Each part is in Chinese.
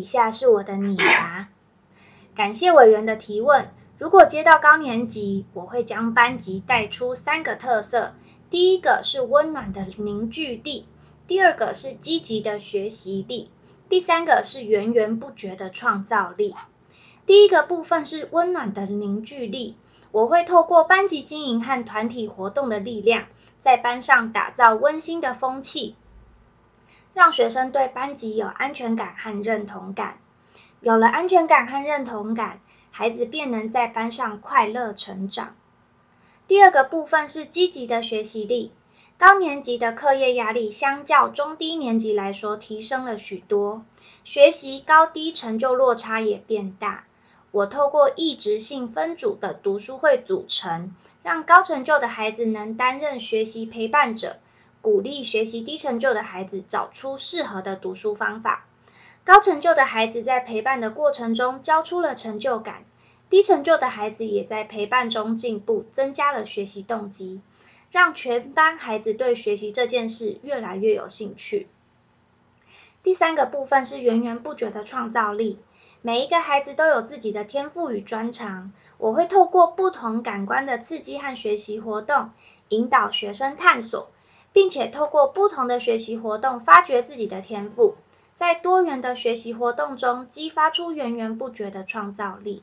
以下是我的拟答。感谢委员的提问。如果接到高年级，我会将班级带出三个特色：第一个是温暖的凝聚力，第二个是积极的学习力，第三个是源源不绝的创造力。第一个部分是温暖的凝聚力，我会透过班级经营和团体活动的力量，在班上打造温馨的风气。让学生对班级有安全感和认同感，有了安全感和认同感，孩子便能在班上快乐成长。第二个部分是积极的学习力，高年级的课业压力相较中低年级来说提升了许多，学习高低成就落差也变大。我透过异质性分组的读书会组成，让高成就的孩子能担任学习陪伴者。鼓励学习低成就的孩子找出适合的读书方法，高成就的孩子在陪伴的过程中交出了成就感，低成就的孩子也在陪伴中进步，增加了学习动机，让全班孩子对学习这件事越来越有兴趣。第三个部分是源源不绝的创造力，每一个孩子都有自己的天赋与专长，我会透过不同感官的刺激和学习活动，引导学生探索。并且透过不同的学习活动，发掘自己的天赋，在多元的学习活动中，激发出源源不绝的创造力。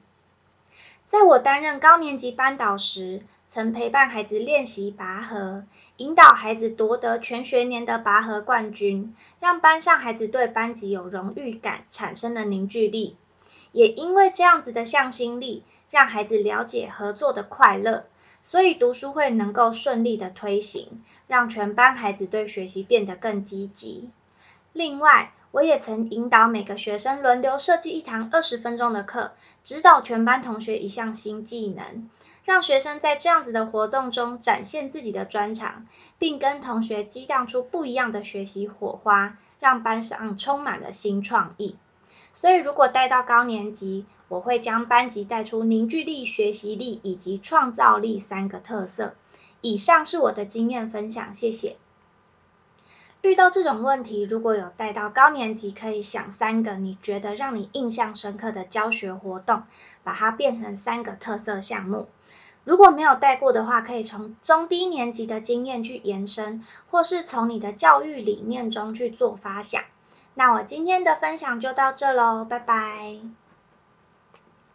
在我担任高年级班导时，曾陪伴孩子练习拔河，引导孩子夺得全学年的拔河冠军，让班上孩子对班级有荣誉感，产生了凝聚力。也因为这样子的向心力，让孩子了解合作的快乐，所以读书会能够顺利的推行。让全班孩子对学习变得更积极。另外，我也曾引导每个学生轮流设计一堂二十分钟的课，指导全班同学一项新技能，让学生在这样子的活动中展现自己的专长，并跟同学激荡出不一样的学习火花，让班上充满了新创意。所以，如果带到高年级，我会将班级带出凝聚力、学习力以及创造力三个特色。以上是我的经验分享，谢谢。遇到这种问题，如果有带到高年级，可以想三个你觉得让你印象深刻的教学活动，把它变成三个特色项目。如果没有带过的话，可以从中低年级的经验去延伸，或是从你的教育理念中去做发想。那我今天的分享就到这喽，拜拜。